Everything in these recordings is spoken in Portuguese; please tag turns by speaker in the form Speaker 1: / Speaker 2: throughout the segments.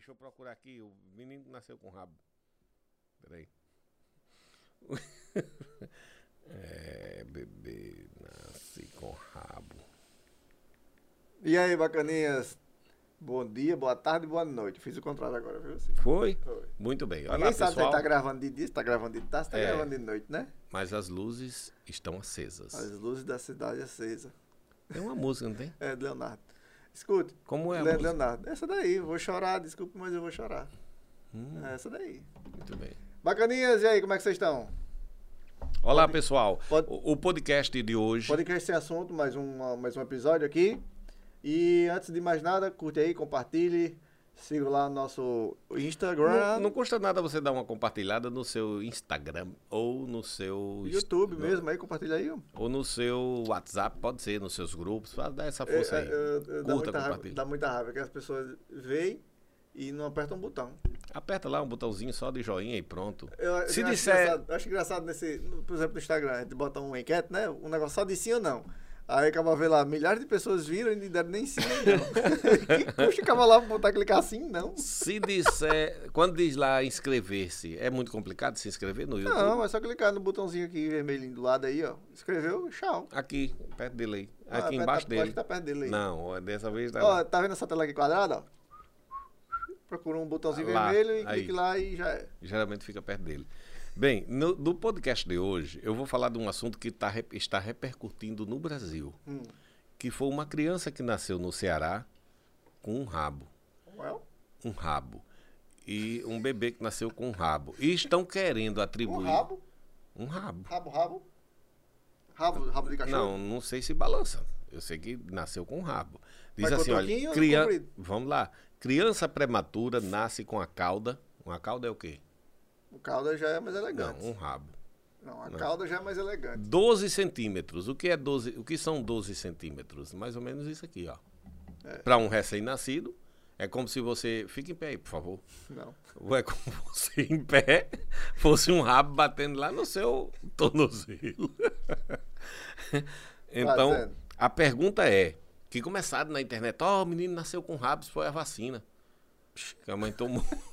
Speaker 1: Deixa eu procurar aqui. O menino nasceu com rabo. Peraí. é, bebê nasce com rabo.
Speaker 2: E aí, bacaninhas? Bom dia, boa tarde, boa noite. Fiz o contrário agora, viu?
Speaker 1: Foi?
Speaker 2: Foi.
Speaker 1: Muito bem. Olha
Speaker 2: Ninguém
Speaker 1: lá,
Speaker 2: sabe se tá gravando de dia, se tá gravando de tarde, se tá
Speaker 1: É.
Speaker 2: gravando de noite, né?
Speaker 1: Mas as luzes estão acesas.
Speaker 2: As luzes da cidade acesa.
Speaker 1: Tem uma música, não tem?
Speaker 2: É, Leonardo. Escute,
Speaker 1: Como é a
Speaker 2: Le-
Speaker 1: música?
Speaker 2: Leonardo, essa daí, vou chorar, desculpe, mas eu vou chorar.
Speaker 1: Hum,
Speaker 2: É essa daí.
Speaker 1: muito bem.
Speaker 2: Bacaninhas, e aí, como é que vocês estão?
Speaker 1: Olá, pessoal. O, podcast de hoje.
Speaker 2: Podcast sem assunto, mais um, mais um episódio aqui. E antes de mais nada, curte aí, compartilhe, siga lá no nosso Instagram,
Speaker 1: Não, não custa nada você dar uma compartilhada no seu Instagram ou no seu
Speaker 2: YouTube
Speaker 1: no-
Speaker 2: mesmo, aí compartilha aí.
Speaker 1: ou no seu WhatsApp, pode ser, nos seus grupos, dá essa força
Speaker 2: É,
Speaker 1: aí.
Speaker 2: é, é, dá,
Speaker 1: Curta,
Speaker 2: muita raiva,
Speaker 1: compartilha.
Speaker 2: dá muita raiva que as pessoas veem e não apertam o botão.
Speaker 1: Aperta lá um botãozinho só de joinha e pronto.
Speaker 2: Eu, eu
Speaker 1: Se
Speaker 2: acho
Speaker 1: disser-
Speaker 2: engraçado, eu acho engraçado nesse, por exemplo, no Instagram, a gente bota um enquete, né? Um negócio só de sim ou não. Aí acaba vendo lá, milhares de pessoas viram e não deram nem sim nem não. que custa acaba lá botar clicar sim, não?
Speaker 1: Se disser, quando diz lá inscrever-se, é muito complicado se inscrever no YouTube?
Speaker 2: Não, é só clicar no botãozinho aqui vermelhinho do lado aí, ó. Escreveu, tchau.
Speaker 1: Aqui, perto dele aí.
Speaker 2: Ah,
Speaker 1: Aqui
Speaker 2: tá-
Speaker 1: embaixo
Speaker 2: tá,
Speaker 1: dele.
Speaker 2: Pode estar perto dele aí.
Speaker 1: Não, dessa vez tá.
Speaker 2: Ó, tá vendo essa tela aqui quadrada, ó? Procura um botãozinho
Speaker 1: Lá,
Speaker 2: vermelho e
Speaker 1: aí.
Speaker 2: clique lá e já é.
Speaker 1: geralmente fica perto dele. Bem, no, no podcast de hoje, eu vou falar de um assunto que tá, está repercutindo no Brasil,
Speaker 2: Hum.
Speaker 1: que foi uma criança que nasceu no Ceará com um rabo,
Speaker 2: Well,
Speaker 1: um rabo, e um bebê que nasceu com um rabo. E estão querendo
Speaker 2: um
Speaker 1: atribuir
Speaker 2: rabo,
Speaker 1: um rabo.
Speaker 2: rabo, rabo. Rabo, rabo de cachorro.
Speaker 1: Não, não sei se balança. Eu sei que nasceu com um rabo. Diz
Speaker 2: Mas
Speaker 1: assim, olha, criança, vamos lá. Criança prematura nasce com a cauda. Uma cauda é o quê?
Speaker 2: O calda já é mais elegante.
Speaker 1: Não, um rabo.
Speaker 2: Não, a
Speaker 1: Não.
Speaker 2: cauda já é mais elegante.
Speaker 1: 12 centímetros. O que é 12? O que são 12 centímetros? Mais ou menos isso aqui, ó.
Speaker 2: É.
Speaker 1: Para um recém-nascido, é como se você. Fique em pé aí, por favor.
Speaker 2: Não.
Speaker 1: Ou é como você em pé fosse um rabo batendo lá no seu tornozelo. então,
Speaker 2: Fazendo.
Speaker 1: a pergunta é: que começaram na internet, ó, o menino nasceu com rabo, isso foi a vacina. Psh, Que a mãe tomou.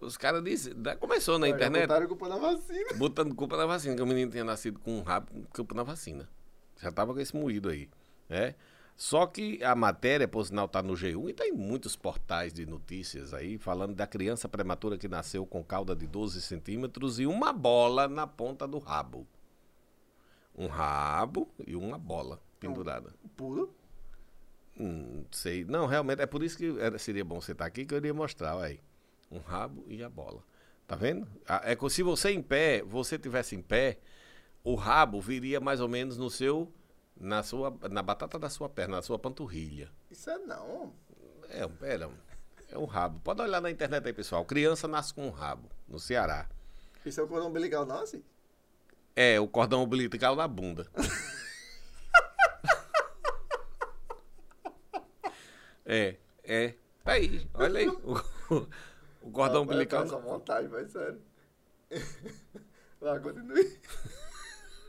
Speaker 1: Os caras dizem, da- começou na internet
Speaker 2: botaram culpa na vacina.
Speaker 1: botando culpa na vacina, que o menino tinha nascido com um rabo, culpa na vacina. Já tava com esse moído aí, né? Só que a matéria, por sinal, tá no G1 e tem muitos portais de notícias aí falando da criança prematura que nasceu com cauda de 12 centímetros e uma bola na ponta do rabo. Um rabo e uma bola pendurada.
Speaker 2: Puro.
Speaker 1: Hum, sei. Não, realmente, é por isso que seria bom você estar aqui, que eu iria mostrar, aí. Um rabo e a bola. Tá vendo? É que se você em pé, você tivesse em pé, o rabo viria mais ou menos no seu, na sua, na batata da sua perna, na sua panturrilha.
Speaker 2: Isso é não.
Speaker 1: É, um- era, um- é um rabo. Pode olhar na internet aí, pessoal. Criança nasce com um rabo, no Ceará.
Speaker 2: Isso é o cordão umbilical, assim?
Speaker 1: É, o cordão umbilical na bunda. é, é. Tá aí, olha aí. O, o cordão
Speaker 2: Ah,
Speaker 1: umbilical.
Speaker 2: Passa vontade, vai, sério. Vai, continue.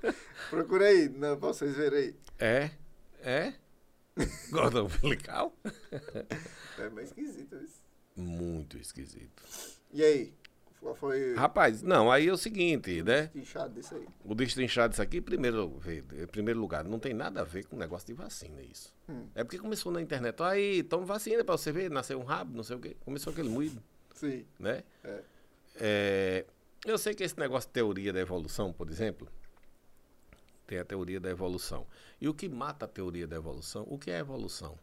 Speaker 2: Procura aí, pra vocês verem aí.
Speaker 1: É, é. Cordão umbilical?
Speaker 2: É meio esquisito isso.
Speaker 1: Muito esquisito.
Speaker 2: E aí? Qual foi
Speaker 1: Rapaz, não, aí é o seguinte, né?
Speaker 2: o inchado disso aí?
Speaker 1: O destrinchar disso aqui, primeiro, em primeiro lugar, não tem nada a ver com negócio de vacina, isso.
Speaker 2: Hum.
Speaker 1: É porque começou na internet, aí, toma vacina pra você ver, nasceu um rabo, não sei o quê. Começou aquele moído,
Speaker 2: Sim.
Speaker 1: né?
Speaker 2: É.
Speaker 1: É, eu sei que esse negócio de teoria da evolução, por exemplo, tem a teoria da evolução. E o que mata a teoria da evolução? O que é evolução?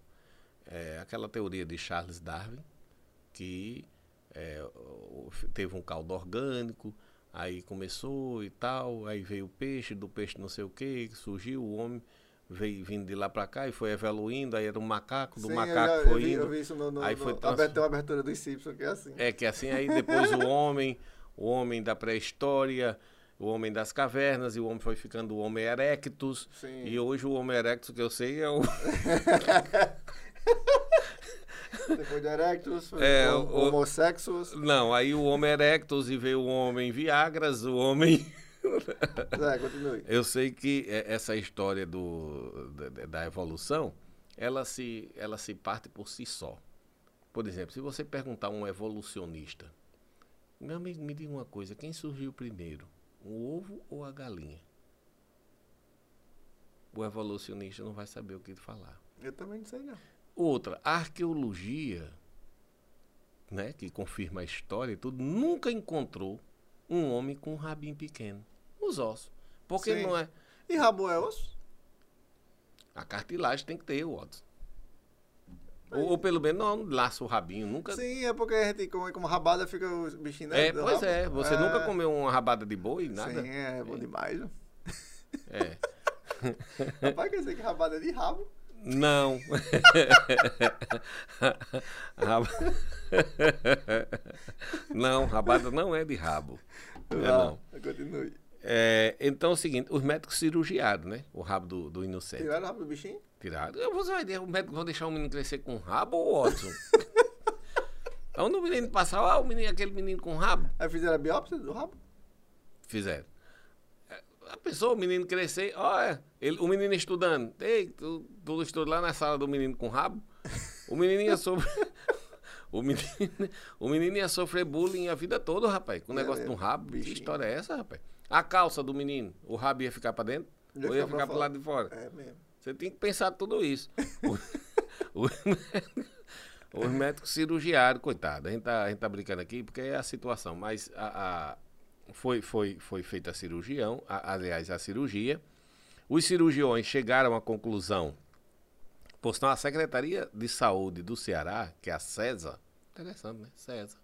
Speaker 1: É aquela teoria de Charles Darwin, que é, teve um caldo orgânico, aí começou e tal, aí veio o peixe, do peixe não sei o que, surgiu o homem, veio vindo de lá para cá e foi evoluindo, aí era um macaco, do
Speaker 2: Sim,
Speaker 1: macaco
Speaker 2: eu,
Speaker 1: foi
Speaker 2: vi,
Speaker 1: indo.
Speaker 2: eu vi isso no, no,
Speaker 1: aí
Speaker 2: no-
Speaker 1: foi trans-
Speaker 2: tem uma abertura dos Simpsons que é assim.
Speaker 1: É que assim, aí depois o homem, o homem da pré-história, o homem das cavernas, e o homem foi ficando o Homo erectus.
Speaker 2: Sim.
Speaker 1: E hoje o Homo erectus que eu sei é o.
Speaker 2: Depois de Erectus,
Speaker 1: É, o-
Speaker 2: homossexuals.
Speaker 1: Não, aí o Homo erectus e veio o homem Viagras, o homem.
Speaker 2: É, continue.
Speaker 1: Eu sei que é, essa história do, da, da evolução, ela se, ela se parte por si só. Por exemplo, se você perguntar a um evolucionista, meu amigo, me diga uma coisa, quem surgiu primeiro? O ovo ou a galinha? O evolucionista não vai saber o que falar.
Speaker 2: Eu também não sei, não.
Speaker 1: Outra, a arqueologia, né, que confirma a história e tudo, nunca encontrou um homem com um rabinho pequeno. Os ossos. Porque
Speaker 2: Sim.
Speaker 1: não é.
Speaker 2: E rabo é osso?
Speaker 1: A cartilagem tem que ter, Watson. Ou, ou pelo menos não laça o rabinho, nunca.
Speaker 2: Sim, é porque a gente come como rabada, fica os bichinhos né,
Speaker 1: é, pois
Speaker 2: rabo.
Speaker 1: é. Você
Speaker 2: É,
Speaker 1: nunca comeu uma rabada de boi, nada?
Speaker 2: Sim, é bom demais. viu?
Speaker 1: É.
Speaker 2: Rapaz, quer dizer que rabada é de rabo.
Speaker 1: Não. Raba- não, rabada não é de rabo. É, não.
Speaker 2: Continue.
Speaker 1: É, então é o seguinte, os médicos cirurgiaram, né? O rabo do, do inocente.
Speaker 2: Tiraram o rabo do bichinho?
Speaker 1: Tiraram. Eu vou saber, o médico vai deixar o menino crescer com rabo ou Watson? Onde o menino passava, ah, o menino, aquele menino com rabo?
Speaker 2: Aí fizeram a biópsia do rabo?
Speaker 1: Fizeram. É, A pessoa, o menino crescer, olha, ele, o menino estudando. Ei, tu, tu estuda lá na sala do menino com rabo? O menino ia sofrer. O menino, o menino ia sofrer bullying a vida toda, rapaz, com o
Speaker 2: É
Speaker 1: negócio de um rabo. Que
Speaker 2: bichinho.
Speaker 1: história é essa, rapaz? A calça do menino, o rabo ia ficar pra dentro?
Speaker 2: Ia
Speaker 1: ou ia
Speaker 2: ficar
Speaker 1: pro
Speaker 2: fora.
Speaker 1: lado de fora?
Speaker 2: É mesmo.
Speaker 1: Você tem que pensar tudo isso. O- os, médicos, os médicos cirurgiaram, coitado. A gente, tá, a gente tá brincando aqui porque é a situação. Mas a, a- foi, foi, foi feita a cirurgião, a- aliás, a cirurgia. Os cirurgiões chegaram à conclusão. Por sinal, a Secretaria de Saúde do Ceará, que é a CESA, interessante, né? CESA,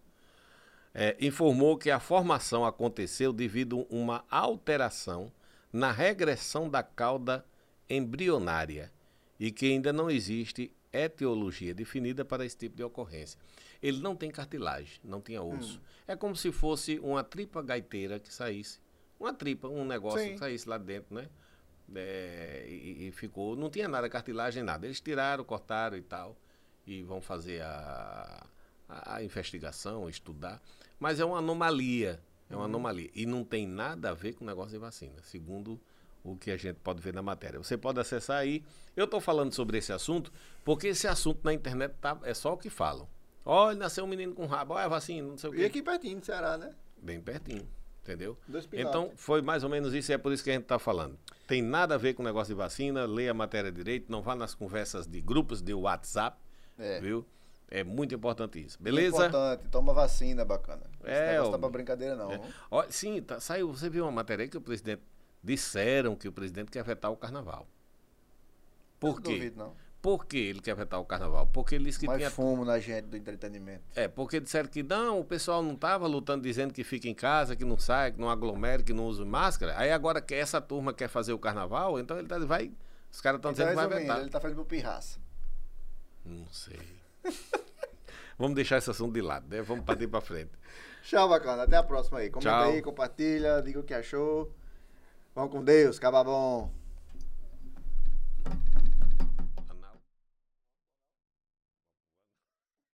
Speaker 1: é, informou que a formação aconteceu devido a uma alteração na regressão da cauda embrionária e que ainda não existe etiologia definida para esse tipo de ocorrência. Ele não tem cartilagem, não tinha osso. É como se fosse uma tripa gaiteira que saísse. Uma tripa, um negócio
Speaker 2: Sim.
Speaker 1: que saísse lá dentro, né? É, e, e ficou. Não tinha nada, cartilagem, nada. Eles tiraram, cortaram e tal. E vão fazer a, a, a investigação, estudar. Mas é uma anomalia. É uma anomalia. E não tem nada a ver com o negócio de vacina, segundo o que a gente pode ver na matéria. Você pode acessar aí. Eu estou falando sobre esse assunto porque esse assunto na internet tá, é só o que falam. Olha, nasceu um menino com rabo, olha a vacina, não sei o quê.
Speaker 2: E aqui pertinho do Ceará, né?
Speaker 1: Bem pertinho, entendeu? Então, foi mais ou menos isso e é por isso que a gente está falando. Tem nada a ver com o negócio de vacina, leia a matéria direito, não vá nas conversas de grupos de WhatsApp,
Speaker 3: É.
Speaker 1: viu? É muito importante isso. Beleza?
Speaker 3: Importante, toma vacina, bacana. Esse
Speaker 1: É,
Speaker 3: negócio tá pra brincadeira, não.
Speaker 1: É. Ó, sim, tá- saiu, você viu uma matéria aí que o presidente disseram que o presidente quer vetar o carnaval. Por
Speaker 3: Não
Speaker 1: quê?
Speaker 3: duvido, não.
Speaker 1: Por que ele quer vetar o carnaval? Porque ele disse que
Speaker 3: Mais
Speaker 1: tinha
Speaker 3: fumo na gente do entretenimento.
Speaker 1: É, porque disseram que não, o pessoal não estava lutando dizendo que fica em casa, que não sai, que não aglomere, que não use máscara. Aí agora que essa turma quer fazer o carnaval, então ele tá, vai. Os caras estão
Speaker 3: Então,
Speaker 1: dizendo que vai vetar.
Speaker 3: ele tá fazendo pro pirraça.
Speaker 1: Não sei. Vamos deixar esse assunto de lado, né? Vamos partir pra frente.
Speaker 2: Tchau, bacana. Até a próxima aí. Comenta
Speaker 1: Tchau.
Speaker 2: aí, compartilha, diga o que achou. Vamos com Deus, acaba bom.